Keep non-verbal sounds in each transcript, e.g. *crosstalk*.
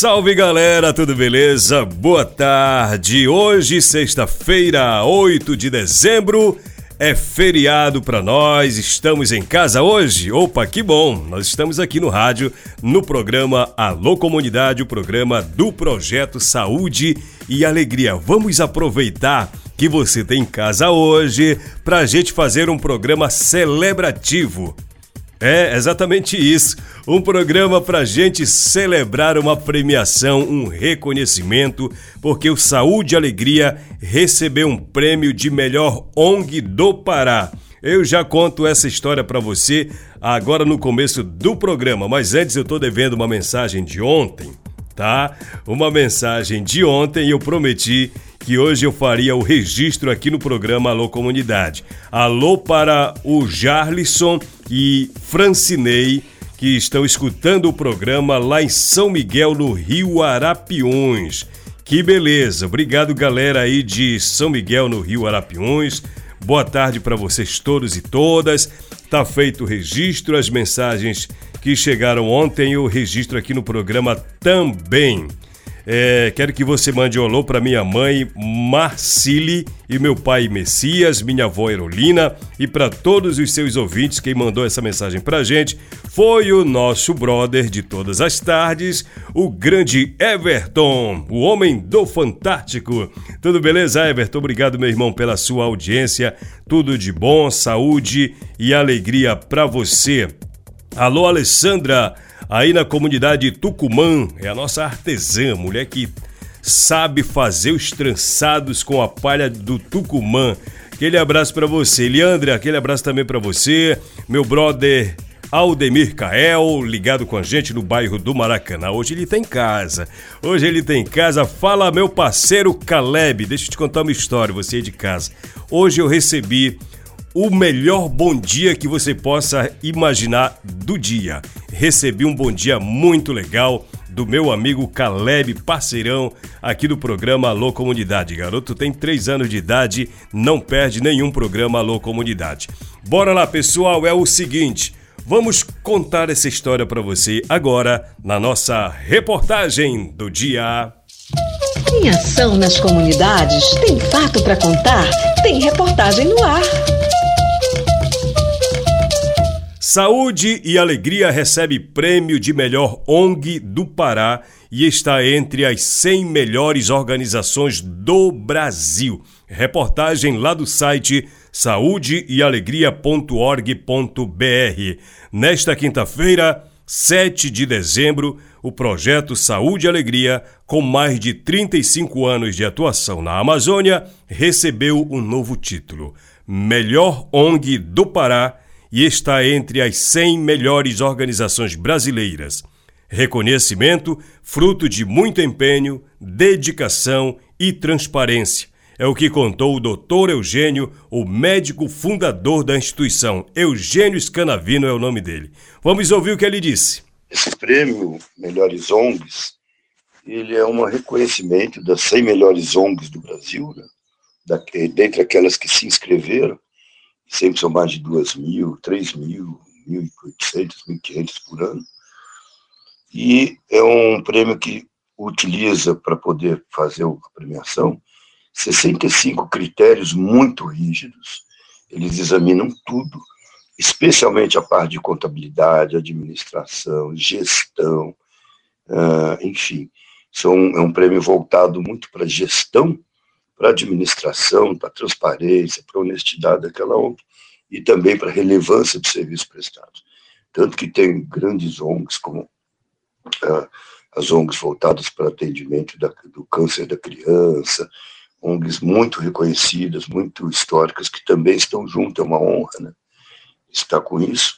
Salve galera, tudo beleza? Boa tarde. Hoje, sexta-feira, 8 de dezembro, é feriado para nós. Estamos em casa hoje? Opa, que bom! Nós estamos aqui no rádio, no programa Alô Comunidade, o programa do projeto Saúde e Alegria. Vamos aproveitar que você tem em casa hoje para a gente fazer um programa celebrativo. É exatamente isso. Um programa para gente celebrar uma premiação, um reconhecimento, porque o Saúde e Alegria recebeu um prêmio de melhor ONG do Pará. Eu já conto essa história para você agora no começo do programa, mas antes eu tô devendo uma mensagem de ontem, tá? Uma mensagem de ontem eu prometi que hoje eu faria o registro aqui no programa Alô Comunidade. Alô para o Jarlison e Francinei, que estão escutando o programa lá em São Miguel, no Rio Arapiuns. Que beleza! Obrigado, galera aí de São Miguel, no Rio Arapiuns. Boa tarde para vocês todos e todas. Tá feito o registro, as mensagens que chegaram ontem, eu registro aqui no programa também. É, quero que você mande um alô para minha mãe Marcile e meu pai Messias, minha avó Erolina e para todos os seus ouvintes. Quem mandou essa mensagem para gente foi o nosso brother de todas as tardes, o grande Everton, o homem do Fantástico. Tudo beleza, Everton? Obrigado, meu irmão, pela sua audiência. Tudo de bom, saúde e alegria para você. Alô, Alessandra aí na comunidade Tucumã. É a nossa artesã, mulher que sabe fazer os trançados com a palha do Tucumã. Aquele abraço para você, Leandra. Aquele abraço também para você, meu brother Aldemir Cael, ligado com a gente no bairro do Maracanã. Hoje ele tem tá casa. Hoje ele tem tá casa. Fala, meu parceiro Caleb. Deixa eu te contar uma história, você é de casa. Hoje eu recebi o melhor bom dia que você possa imaginar do dia. Recebi um bom dia muito legal do meu amigo Caleb, parceirão aqui do programa Alô Comunidade. Garoto tem 3 anos de idade, não perde nenhum programa Alô Comunidade. Bora lá, pessoal, é o seguinte. Vamos contar essa história para você agora na nossa reportagem do dia. Tem ação nas comunidades? Tem fato para contar? Tem reportagem no ar. Saúde e Alegria recebe prêmio de melhor ONG do Pará e está entre as 100 melhores organizações do Brasil. Reportagem lá do site saudeealegria.org.br. Nesta quinta-feira, 7 de dezembro, o projeto Saúde e Alegria, com mais de 35 anos de atuação na Amazônia, recebeu um novo título: Melhor ONG do Pará e está entre as 100 melhores organizações brasileiras. Reconhecimento fruto de muito empenho, dedicação e transparência. É o que contou o Dr. Eugênio, o médico fundador da instituição. Eugênio Scanavino é o nome dele. Vamos ouvir o que ele disse. Esse prêmio Melhores ONGs, ele é um reconhecimento das 100 melhores ONGs do Brasil, né? da, dentre aquelas que se inscreveram, sempre são mais de 2 mil, 3 mil, 1.800, 1.500 por ano. E é um prêmio que utiliza, para poder fazer a premiação, 65 critérios muito rígidos. Eles examinam tudo, especialmente a parte de contabilidade, administração, gestão, uh, enfim. São, é um prêmio voltado muito para gestão para a administração, para a transparência, para a honestidade daquela ONG e também para a relevância do serviço prestado. Tanto que tem grandes ONGs como a, as ONGs voltadas para atendimento da, do câncer da criança, ONGs muito reconhecidas, muito históricas, que também estão junto, é uma honra né, estar com isso.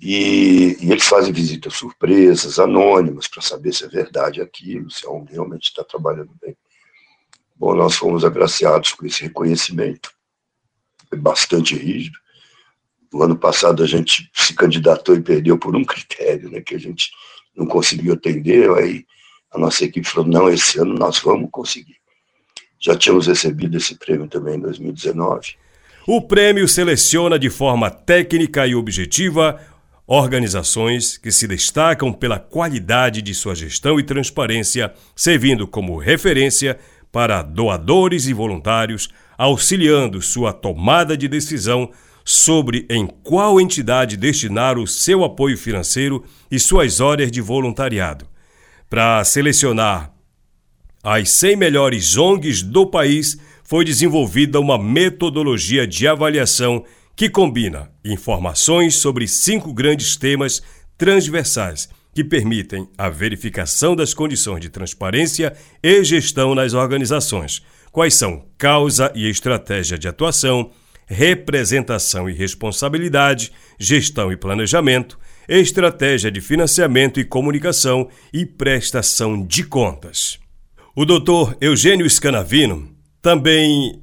E, e eles fazem visitas surpresas, anônimas, para saber se é verdade aquilo, se a ONG realmente está trabalhando bem. Bom, nós fomos agraciados com esse reconhecimento. Foi bastante rígido. No ano passado a gente se candidatou e perdeu por um critério, né, que a gente não conseguiu atender. Aí a nossa equipe falou: não, esse ano nós vamos conseguir. Já tínhamos recebido esse prêmio também em 2019. O prêmio seleciona de forma técnica e objetiva organizações que se destacam pela qualidade de sua gestão e transparência, servindo como referência para doadores e voluntários, auxiliando sua tomada de decisão sobre em qual entidade destinar o seu apoio financeiro e suas horas de voluntariado. Para selecionar as 100 melhores ONGs do país, foi desenvolvida uma metodologia de avaliação que combina informações sobre cinco grandes temas transversais que permitem a verificação das condições de transparência e gestão nas organizações. Quais são causa e estratégia de atuação, representação e responsabilidade, gestão e planejamento, estratégia de financiamento e comunicação e prestação de contas. O doutor Eugênio Scanavino também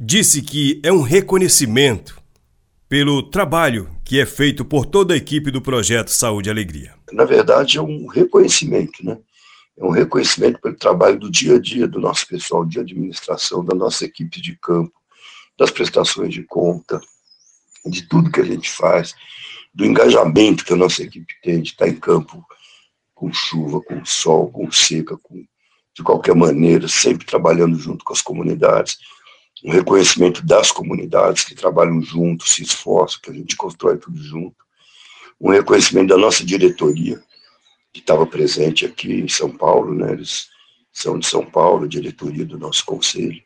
disse que é um reconhecimento pelo trabalho que é feito por toda a equipe do projeto Saúde e Alegria. Na verdade, é um reconhecimento, né? É um reconhecimento pelo trabalho do dia a dia do nosso pessoal de administração, da nossa equipe de campo, das prestações de conta, de tudo que a gente faz, do engajamento que a nossa equipe tem de estar em campo com chuva, com sol, com seca, com, de qualquer maneira, sempre trabalhando junto com as comunidades um reconhecimento das comunidades que trabalham juntos, se esforçam, que a gente constrói tudo junto, um reconhecimento da nossa diretoria, que estava presente aqui em São Paulo, né? eles são de São Paulo, diretoria do nosso conselho.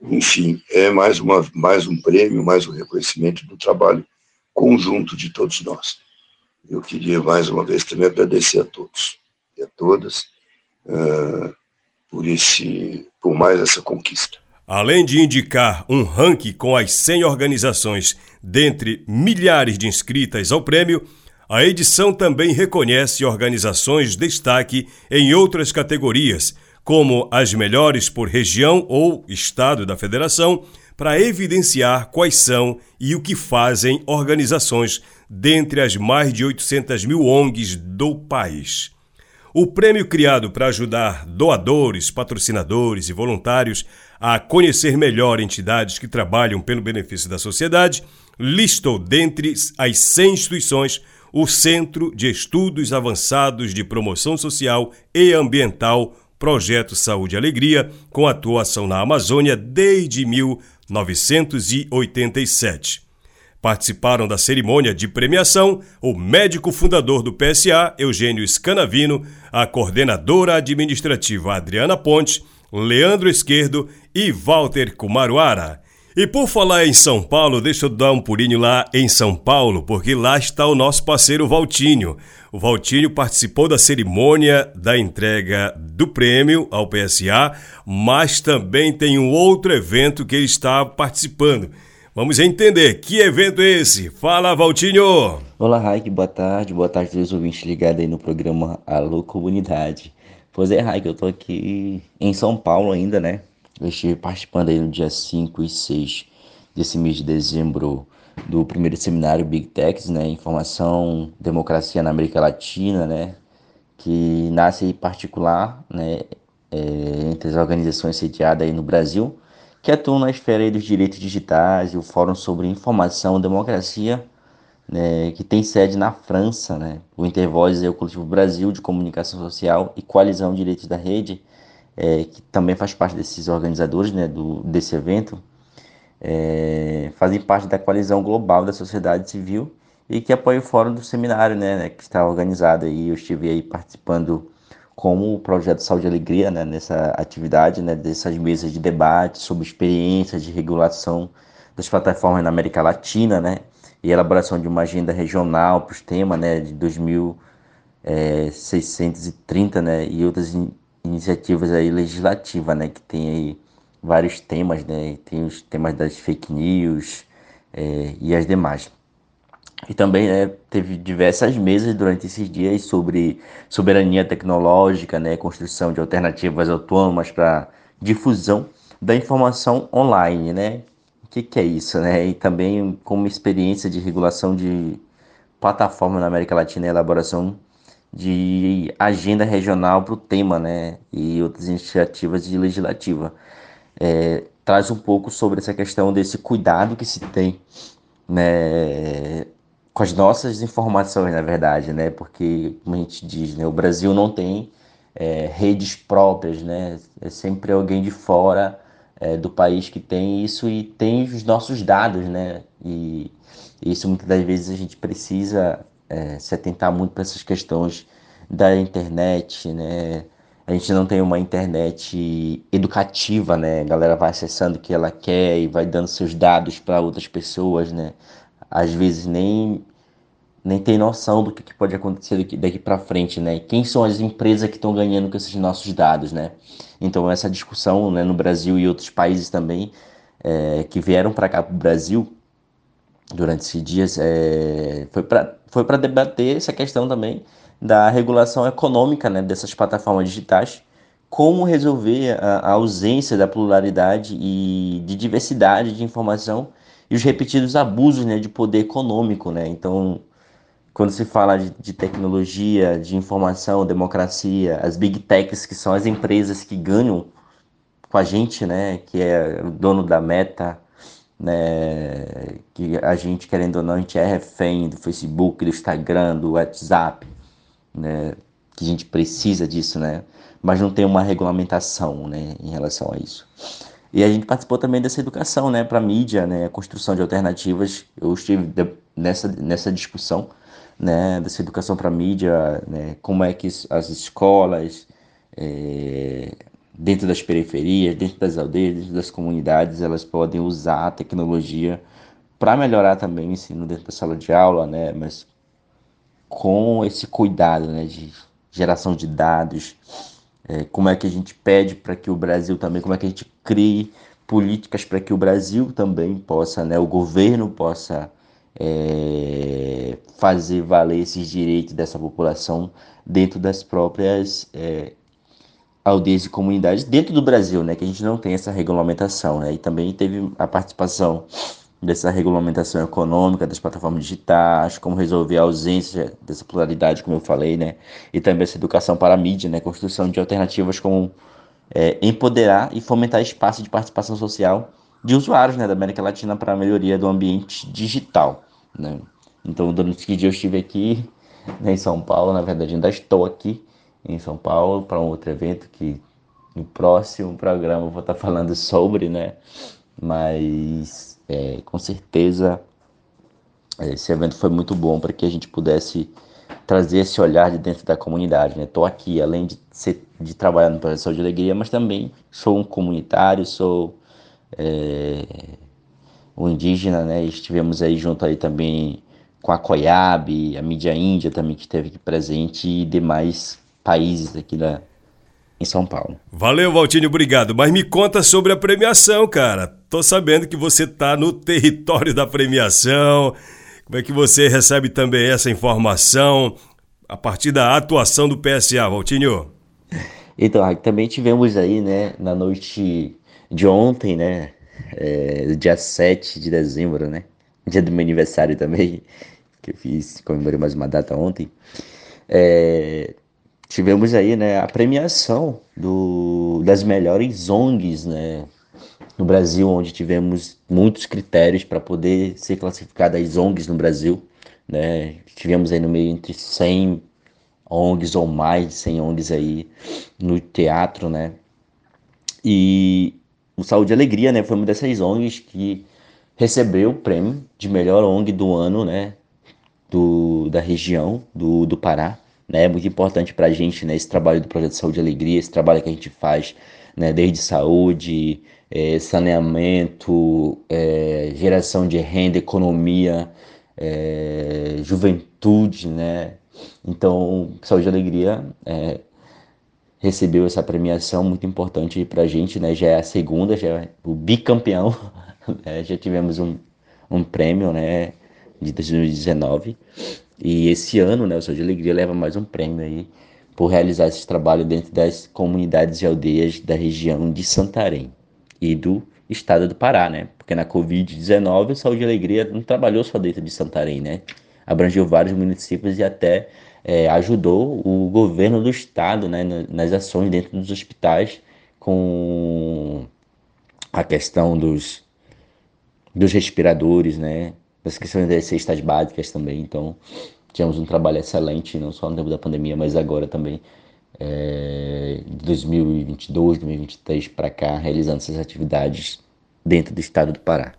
Enfim, é mais, uma, mais um prêmio, mais um reconhecimento do trabalho conjunto de todos nós. Eu queria mais uma vez também agradecer a todos e a todas uh, por, esse, por mais essa conquista. Além de indicar um ranking com as 100 organizações dentre milhares de inscritas ao prêmio, a edição também reconhece organizações destaque em outras categorias, como as melhores por região ou estado da federação, para evidenciar quais são e o que fazem organizações dentre as mais de 800 mil ONGs do país. O prêmio criado para ajudar doadores, patrocinadores e voluntários a conhecer melhor entidades que trabalham pelo benefício da sociedade, listou dentre as 100 instituições o Centro de Estudos Avançados de Promoção Social e Ambiental Projeto Saúde e Alegria, com atuação na Amazônia desde 1987. Participaram da cerimônia de premiação o médico fundador do PSA, Eugênio Scanavino, a coordenadora administrativa Adriana Ponte, Leandro Esquerdo e Walter Kumaruara. E por falar em São Paulo, deixa eu dar um pulinho lá em São Paulo, porque lá está o nosso parceiro Valtinho. O Valtinho participou da cerimônia da entrega do prêmio ao PSA, mas também tem um outro evento que ele está participando. Vamos entender que evento é esse. Fala, Valtinho! Olá, Raik, boa tarde. Boa tarde a todos os ouvintes ligados aí no programa Alô Comunidade. Pois é, Raik, eu tô aqui em São Paulo ainda, né? Eu estive participando aí no dia 5 e 6 desse mês de dezembro do primeiro seminário Big Techs, né? Informação, Democracia na América Latina, né? Que nasce em particular, né? É, entre as organizações sediadas aí no Brasil, que atuam na esfera dos direitos digitais e o Fórum sobre Informação e Democracia né, que tem sede na França. Né? O Intervoz é o Coletivo Brasil de Comunicação Social e Coalizão Direitos da Rede, é, que também faz parte desses organizadores né, do, desse evento, é, fazem parte da coalizão global da sociedade civil e que apoia o fórum do seminário, né, né, que está organizado e eu estive aí participando como o projeto Saúde e Alegria, né, nessa atividade, né, dessas mesas de debate sobre experiências de regulação das plataformas na América Latina, né, e elaboração de uma agenda regional para os temas né, de 2000, é, 630, né, e outras in iniciativas aí legislativas, né, que tem aí vários temas, né, tem os temas das fake news é, e as demais. E também né, teve diversas mesas durante esses dias sobre soberania tecnológica, né, construção de alternativas autônomas para difusão da informação online, né? O que, que é isso, né? E também como experiência de regulação de plataforma na América Latina e elaboração de agenda regional para o tema, né? E outras iniciativas de legislativa. É, traz um pouco sobre essa questão desse cuidado que se tem, né? Com as nossas informações, na verdade, né? Porque, como a gente diz, né? O Brasil não tem é, redes próprias, né? É sempre alguém de fora é, do país que tem isso e tem os nossos dados, né? E isso muitas das vezes a gente precisa é, se atentar muito para essas questões da internet, né? A gente não tem uma internet educativa, né? A galera vai acessando o que ela quer e vai dando seus dados para outras pessoas, né? Às vezes nem nem tem noção do que, pode acontecer daqui, daqui para frente, né? Quem são as empresas que estão ganhando com esses nossos dados, né? Então essa discussão, né, no Brasil e outros países também é, que vieram para cá para o Brasil durante esses dias é, foi para foi para debater essa questão também da regulação econômica, né, dessas plataformas digitais, como resolver a, a ausência da pluralidade e de diversidade de informação e os repetidos abusos, né, de poder econômico, né? Então quando se fala de, de, tecnologia, de informação, democracia, as big techs, que são as empresas que ganham com a gente, né, que é o dono da meta, né, que a gente, querendo ou não, a gente é refém do Facebook, do Instagram, do WhatsApp, né, que a gente precisa disso, né, mas não tem uma regulamentação, né, em relação a isso. E a gente participou também dessa educação, né, para mídia, né, construção de alternativas. Eu estive nessa, nessa discussão né, dessa educação para mídia, né, como é que as escolas, é, dentro das periferias, dentro das aldeias, dentro das comunidades, elas podem usar a tecnologia para melhorar também o ensino dentro da sala de aula, né, mas com esse cuidado né, de geração de dados, é, como é que a gente pede para que o Brasil também, como é que a gente crie políticas para que o Brasil também possa, né, o governo possa é, fazer valer esses direitos dessa população dentro das próprias é, aldeias e comunidades dentro do Brasil, né, que a gente não tem essa regulamentação, né, e também teve a participação dessa regulamentação econômica das plataformas digitais, como resolver a ausência dessa pluralidade, como eu falei, né, e também essa educação para a mídia, né, construção de alternativas como é, empoderar e fomentar espaço de participação social de usuários né, da América Latina para a melhoria do ambiente digital. Né? Então, durante que dia eu estive aqui né, em São Paulo, na verdade ainda estou aqui em São Paulo para um outro evento que no próximo programa eu vou estar falando sobre, né? Mas é, com certeza esse evento foi muito bom para que a gente pudesse trazer esse olhar de dentro da comunidade, né? Estou aqui, além de, ser, de trabalhar no Projeto de Alegria, mas também sou um comunitário, sou é, o indígena, né? Estivemos aí junto aí também com a Coiab, a mídia índia também que esteve aqui presente e demais países aqui da, em São Paulo. Valeu, Valtinho, obrigado. Mas me conta sobre a premiação, cara. Tô sabendo que você tá no território da premiação. Como é que você recebe também essa informação a partir da atuação do PSA, Valtinho? *laughs* Então, também tivemos aí, né, na noite de ontem, né, é, dia 7 de dezembro, né? Dia do meu aniversário também, *laughs* que eu fiz, comemorei mais uma data ontem. É, tivemos aí, né, a premiação do, das melhores ONGs, né? No Brasil, onde tivemos muitos critérios para poder ser classificadas ONGs no Brasil, né? Tivemos aí no meio entre 100 ONGs ou mais de 100 ONGs aí no teatro, né? E o Saúde e Alegria, né, foi uma dessas ONGs que recebeu o prêmio de melhor ONG do ano, né, do, da região do, do Pará, né, é muito importante para a gente, né, esse trabalho do Projeto Saúde e Alegria, esse trabalho que a gente faz, né, desde saúde, é, saneamento, é, geração de renda, economia, é, juventude, né, Então, Saúde e Alegria é, recebeu essa premiação muito importante para a gente, né? Já é a segunda, já é o bicampeão, *laughs* né? já tivemos um, um prêmio, né? De 2019 e esse ano, né? O Saúde e Alegria leva mais um prêmio aí por realizar esse trabalho dentro das comunidades e aldeias da região de Santarém e do estado do Pará, né? Porque na Covid-19 o Saúde e Alegria não trabalhou só dentro de Santarém, né? Abrangeu vários municípios e até é, ajudou o governo do estado né, nas ações dentro dos hospitais com a questão dos, dos respiradores, né, das questões das cestas básicas também. Então, tivemos um trabalho excelente, não só no tempo da pandemia, mas agora também, é, de 2022, 2023 para cá, realizando essas atividades dentro do estado do Pará.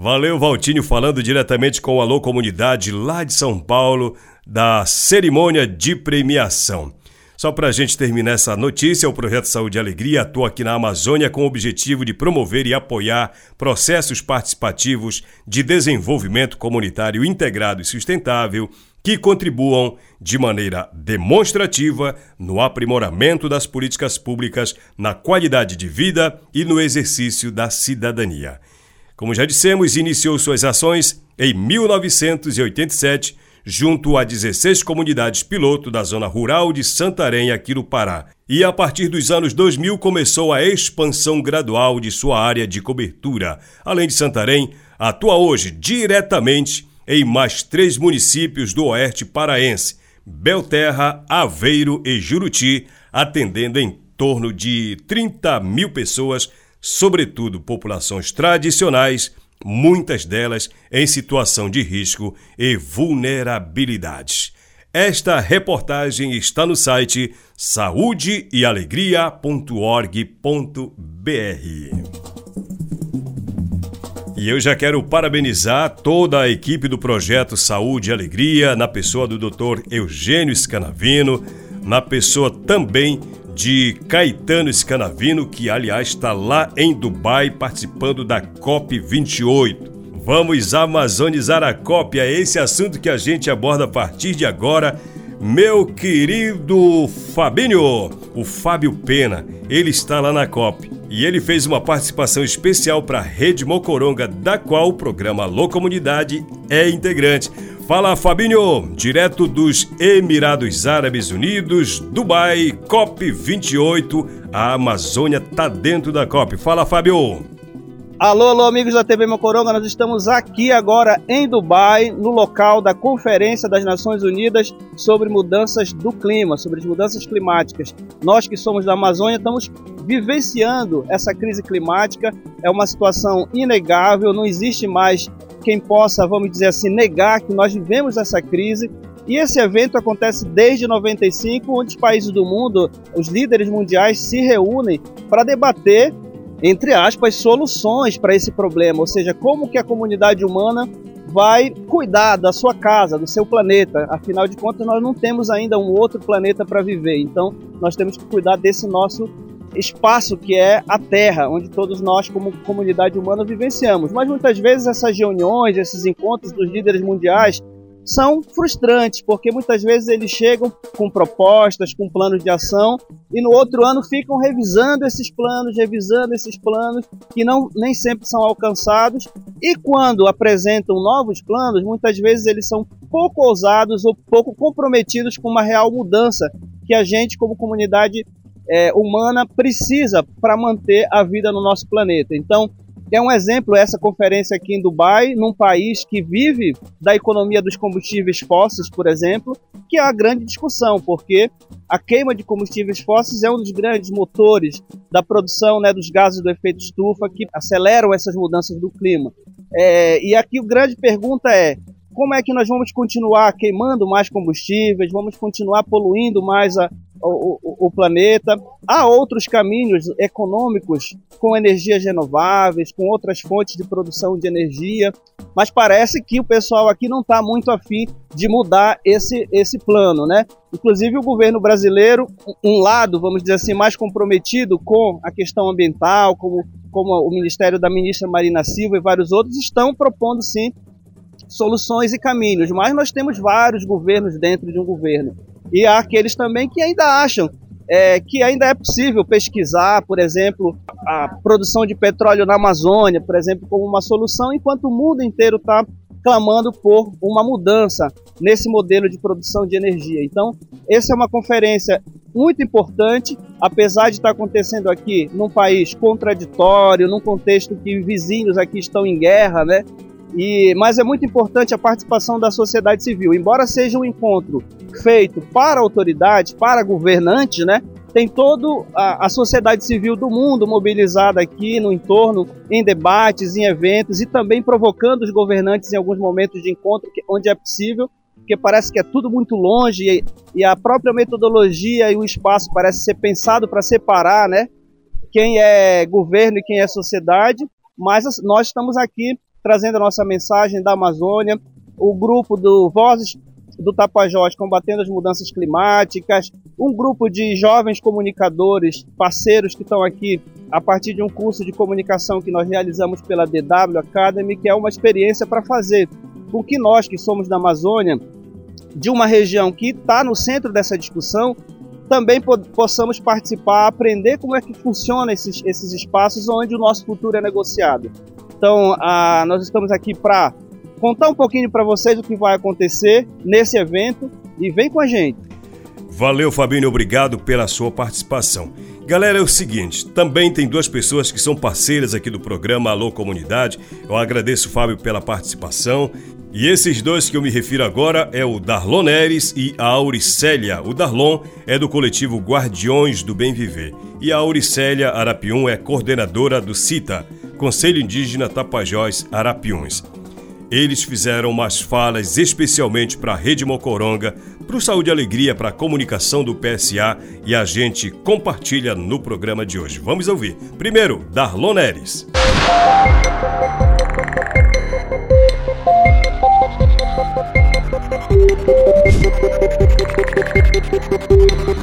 Valeu, Valtinho, falando diretamente com a Alô Comunidade lá de São Paulo, da cerimônia de premiação. Só para a gente terminar essa notícia, o Projeto Saúde e Alegria atua aqui na Amazônia com o objetivo de promover e apoiar processos participativos de desenvolvimento comunitário integrado e sustentável que contribuam de maneira demonstrativa no aprimoramento das políticas públicas, na qualidade de vida e no exercício da cidadania. Como já dissemos, iniciou suas ações em 1987, junto a 16 comunidades piloto da zona rural de Santarém, aqui no Pará. E a partir dos anos 2000 começou a expansão gradual de sua área de cobertura. Além de Santarém, atua hoje diretamente em mais três municípios do oeste paraense: Belterra, Aveiro e Juruti, atendendo em torno de 30 mil pessoas sobretudo populações tradicionais, muitas delas em situação de risco e vulnerabilidade. Esta reportagem está no site saudeealegria.org.br. E eu já quero parabenizar toda a equipe do projeto Saúde e Alegria, na pessoa do Dr. Eugênio Scanavino, na pessoa também de Caetano Scanavino, que aliás está lá em Dubai participando da COP28. Vamos amazonizar a COP, é esse assunto que a gente aborda a partir de agora. Meu querido Fabinho, o Fábio Pena, ele está lá na COP e ele fez uma participação especial para a Rede Mocoronga, da qual o programa Alô Comunidade é integrante. Fala Fabinho, direto dos Emirados Árabes Unidos, Dubai, COP28. A Amazônia tá dentro da COP. Fala Fábio. Alô, alô, amigos da TV Mocoronga, nós estamos aqui agora em Dubai, no local da Conferência das Nações Unidas sobre mudanças do clima, sobre as mudanças climáticas. Nós que somos da Amazônia estamos vivenciando essa crise climática, é uma situação inegável, não existe mais quem possa, vamos dizer assim, negar que nós vivemos essa crise. E esse evento acontece desde 95, onde os países do mundo, os líderes mundiais, se reúnem para debater, entre aspas, soluções para esse problema, ou seja, como que a comunidade humana vai cuidar da sua casa, do seu planeta. Afinal de contas, nós não temos ainda um outro planeta para viver, então nós temos que cuidar desse nosso espaço que é a Terra, onde todos nós, como comunidade humana, vivenciamos. Mas muitas vezes essas reuniões, esses encontros dos líderes mundiais são frustrantes, porque muitas vezes eles chegam com propostas, com planos de ação, e no outro ano ficam revisando esses planos, revisando esses planos, que não, nem sempre são alcançados, e quando apresentam novos planos, muitas vezes eles são pouco ousados ou pouco comprometidos com uma real mudança que a gente, como comunidade é, humana precisa para manter a vida no nosso planeta. Então, é um exemplo essa conferência aqui em Dubai, num país que vive da economia dos combustíveis fósseis, por exemplo, que é a grande discussão, porque a queima de combustíveis fósseis é um dos grandes motores da produção né, dos gases do efeito estufa que aceleram essas mudanças do clima. É, e aqui a grande pergunta é: como é que nós vamos continuar queimando mais combustíveis, vamos continuar poluindo mais a, o, o, planeta. Há outros caminhos econômicos com energias renováveis, com outras fontes de produção de energia, mas parece que o pessoal aqui não está muito afim de mudar esse, esse plano, né? Inclusive o governo brasileiro, um lado, vamos dizer assim, mais comprometido com a questão ambiental, como, como o Ministério da Ministra Marina Silva e vários outros, estão propondo sim soluções e caminhos, mas nós temos vários governos dentro de um governo. E há aqueles também que ainda acham é, que ainda é possível pesquisar, por exemplo, a produção de petróleo na Amazônia, por exemplo, como uma solução, enquanto o mundo inteiro está clamando por uma mudança nesse modelo de produção de energia. Então, essa é uma conferência muito importante, apesar de estar acontecendo aqui num país contraditório, num contexto que vizinhos aqui estão em guerra, né? E, mas é muito importante a participação da sociedade civil. Embora seja um encontro feito para autoridades, para governantes, né? Tem toda a, sociedade civil do mundo mobilizada aqui no entorno, em debates, em eventos e também provocando os governantes em alguns momentos de encontro, onde é possível, porque parece que é tudo muito longe e, e a própria metodologia e o espaço parece ser pensado para separar, né? Quem é governo e quem é sociedade, mas nós estamos aqui trazendo a nossa mensagem da Amazônia, o grupo do Vozes do Tapajós combatendo as mudanças climáticas, um grupo de jovens comunicadores, parceiros que estão aqui a partir de um curso de comunicação que nós realizamos pela DW Academy, que é uma experiência para fazer com que nós que somos da Amazônia, de uma região que está no centro dessa discussão, também possamos participar, aprender como é que funciona esses, esses espaços onde o nosso futuro é negociado. Então, a, nós estamos aqui para contar um pouquinho para vocês o que vai acontecer nesse evento e vem com a gente. Valeu, Fabinho, obrigado pela sua participação. Galera, é o seguinte, também tem duas pessoas que são parceiras aqui do programa Alô Comunidade. Eu agradeço, Fábio, pela participação. E esses dois que eu me refiro agora é o Darlon Neres e a Auricélia. O Darlon é do coletivo Guardiões do Bem Viver e a Auricélia Arapium é coordenadora do CITA, Conselho Indígena Tapajós Arapiuns. Eles fizeram umas falas especialmente para a Rede Mocoronga, para o Saúde e Alegria, para a comunicação do PSA e a gente compartilha no programa de hoje. Vamos ouvir. Primeiro, Darlon Neres. *laughs*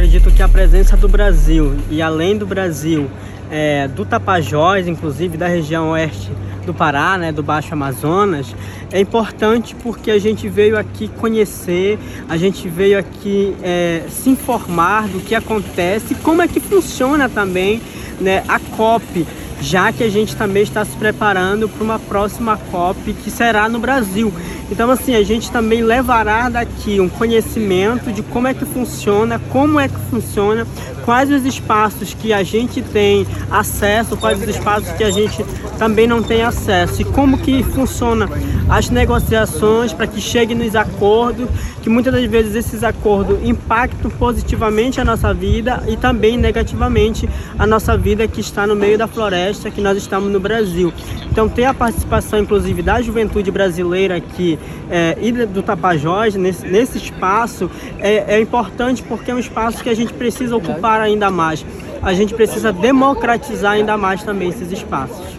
Acredito que a presença do Brasil e além do Brasil é, do Tapajós, inclusive da região oeste do Pará, né, do Baixo Amazonas, é importante porque a gente veio aqui conhecer, a gente veio aqui é, se informar do que acontece, como é que funciona também né, a COP, já que a gente também está se preparando para uma próxima COP que será no Brasil. Então, assim, a gente também levará daqui um conhecimento de como é que funciona, como é que funciona, quais os espaços que a gente tem acesso, quais os espaços que a gente também não tem acesso e como que funciona as negociações para que chegue nos acordos, que muitas das vezes esses acordos impactam positivamente a nossa vida e também negativamente a nossa vida que está no meio da floresta, que nós estamos no Brasil. Então ter a participação inclusive da juventude brasileira aqui é, e do Tapajós nesse, nesse espaço é, é importante porque é um espaço que a gente precisa ocupar ainda mais. A gente precisa democratizar ainda mais também esses espaços.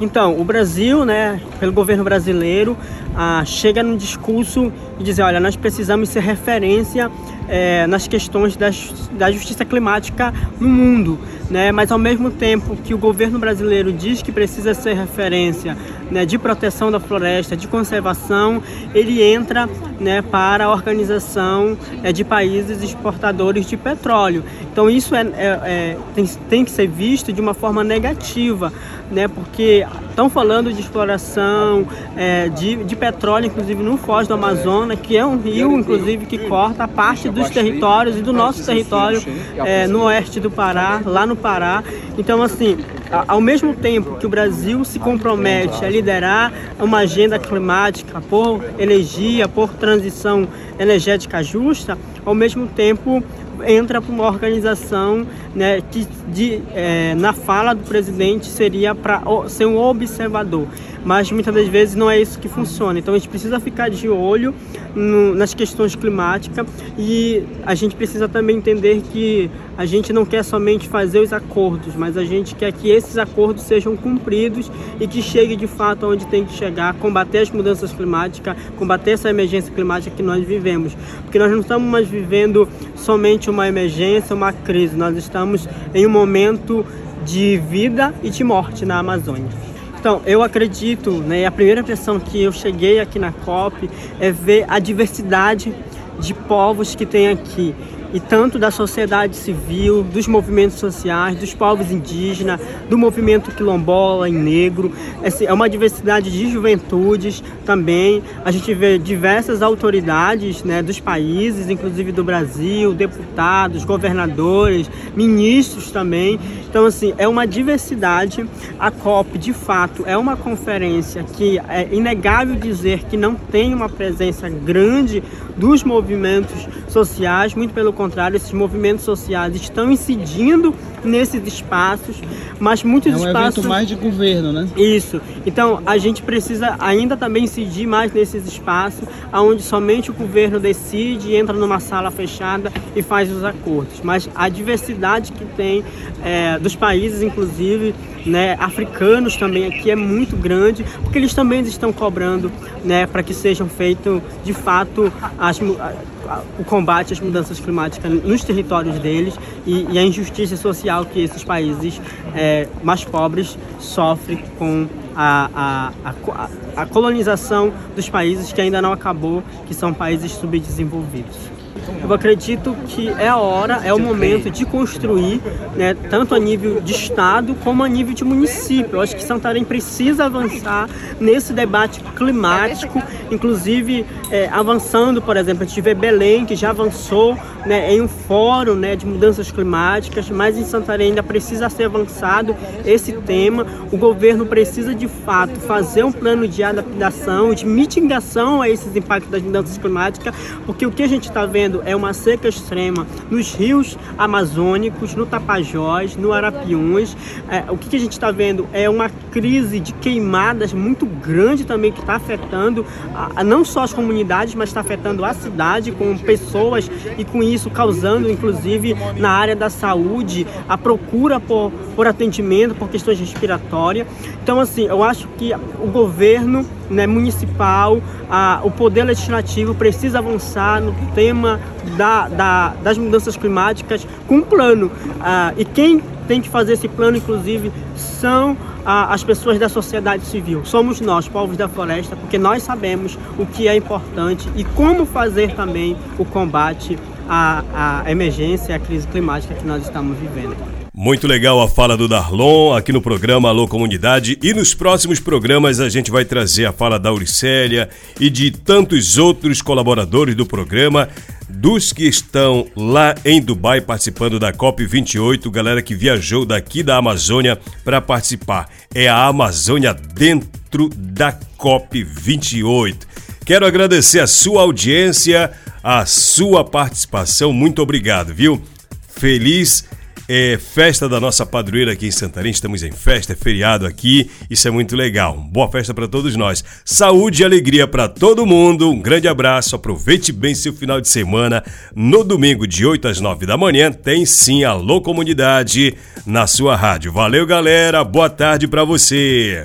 Então, o Brasil, né, pelo governo brasileiro, ah, chega num discurso e diz, olha, nós precisamos ser referência é, nas questões da justiça climática no mundo, né? Mas ao mesmo tempo que o governo brasileiro diz que precisa ser referência né, de proteção da floresta, de conservação, ele entra né, para a organização é, de países exportadores de petróleo. Então isso é, é, é tem, tem que ser visto de uma forma negativa, né? Porque estão falando de exploração é, de, de petróleo, inclusive no Foz do Amazonas, que é um rio, inclusive, que corta parte dos territórios e do nosso território é, no oeste do Pará, lá no Pará. Então, assim, ao mesmo tempo que o Brasil se compromete a liderar uma agenda climática por energia, por transição energética justa, ao mesmo tempo entra para uma organização né, que de, é, na fala do presidente seria para ser um observador mas muitas das vezes não é isso que funciona. Então a gente precisa ficar de olho no, nas questões climáticas e a gente precisa também entender que a gente não quer somente fazer os acordos, mas a gente quer que esses acordos sejam cumpridos e que chegue de fato onde tem que chegar, combater as mudanças climáticas, combater essa emergência climática que nós vivemos. Porque nós não estamos mais vivendo somente uma emergência, uma crise, nós estamos em um momento de vida e de morte na Amazônia. Então, eu acredito, né, a primeira impressão que eu cheguei aqui na COP é ver a diversidade de povos que tem aqui e tanto da sociedade civil, dos movimentos sociais, dos povos indígenas, do movimento quilombola e negro. É uma diversidade de juventudes também. A gente vê diversas autoridades né, dos países, inclusive do Brasil, deputados, governadores, ministros também. Então, assim, é uma diversidade. A COP, de fato, é uma conferência que é inegável dizer que não tem uma presença grande dos movimentos sociais, muito pelo contrário, esses movimentos sociais estão incidindo nesses espaços, mas muitos é um espaços. evento mais de governo, né? Isso. Então a gente precisa ainda também incidir mais nesses espaços, onde somente o governo decide, entra numa sala fechada e faz os acordos. Mas a diversidade que tem é, dos países, inclusive né, africanos também aqui é muito grande, porque eles também estão cobrando né, para que sejam feitos de fato as, o combate às mudanças climáticas nos territórios deles e, e a injustiça social que esses países é, mais pobres sofrem com a, a, a, a colonização dos países que ainda não acabou, que são países subdesenvolvidos. Eu acredito que é a hora, é o momento de construir, né, tanto a nível de estado como a nível de município. Eu acho que Santarém precisa avançar nesse debate climático, inclusive é, avançando, por exemplo, a gente vê Belém que já avançou né, em um fórum né, de mudanças climáticas, mas em Santarém ainda precisa ser avançado esse tema. O governo precisa de fato fazer um plano de adaptação, de mitigação a esses impactos das mudanças climáticas, porque o que a gente está vendo é uma seca extrema nos rios amazônicos, no Tapajós, no Arapiuns. É, o que a gente está vendo é uma crise de queimadas muito grande também que está afetando a, não só as comunidades, mas está afetando a cidade com pessoas e com isso causando, inclusive, na área da saúde, a procura por, por atendimento, por questões respiratórias. Então, assim, eu acho que o governo né, municipal, a, o poder legislativo precisa avançar no tema da, da, das mudanças climáticas com um plano. Ah, e quem tem que fazer esse plano, inclusive, são as pessoas da sociedade civil. Somos nós, povos da floresta, porque nós sabemos o que é importante e como fazer também o combate à, à emergência, à crise climática que nós estamos vivendo. Muito legal a fala do Darlon aqui no programa Alô Comunidade e nos próximos programas a gente vai trazer a fala da Auricélia e de tantos outros colaboradores do programa, dos que estão lá em Dubai participando da COP28, galera que viajou daqui da Amazônia para participar. É a Amazônia dentro da COP28. Quero agradecer a sua audiência, a sua participação. Muito obrigado, viu? Feliz é festa da nossa padroeira aqui em Santarém. Estamos em festa, é feriado aqui. Isso é muito legal. Boa festa para todos nós. Saúde e alegria para todo mundo. Um grande abraço. Aproveite bem seu final de semana. No domingo, de 8 às 9 da manhã, tem sim Alô Comunidade na sua rádio. Valeu, galera. Boa tarde para você.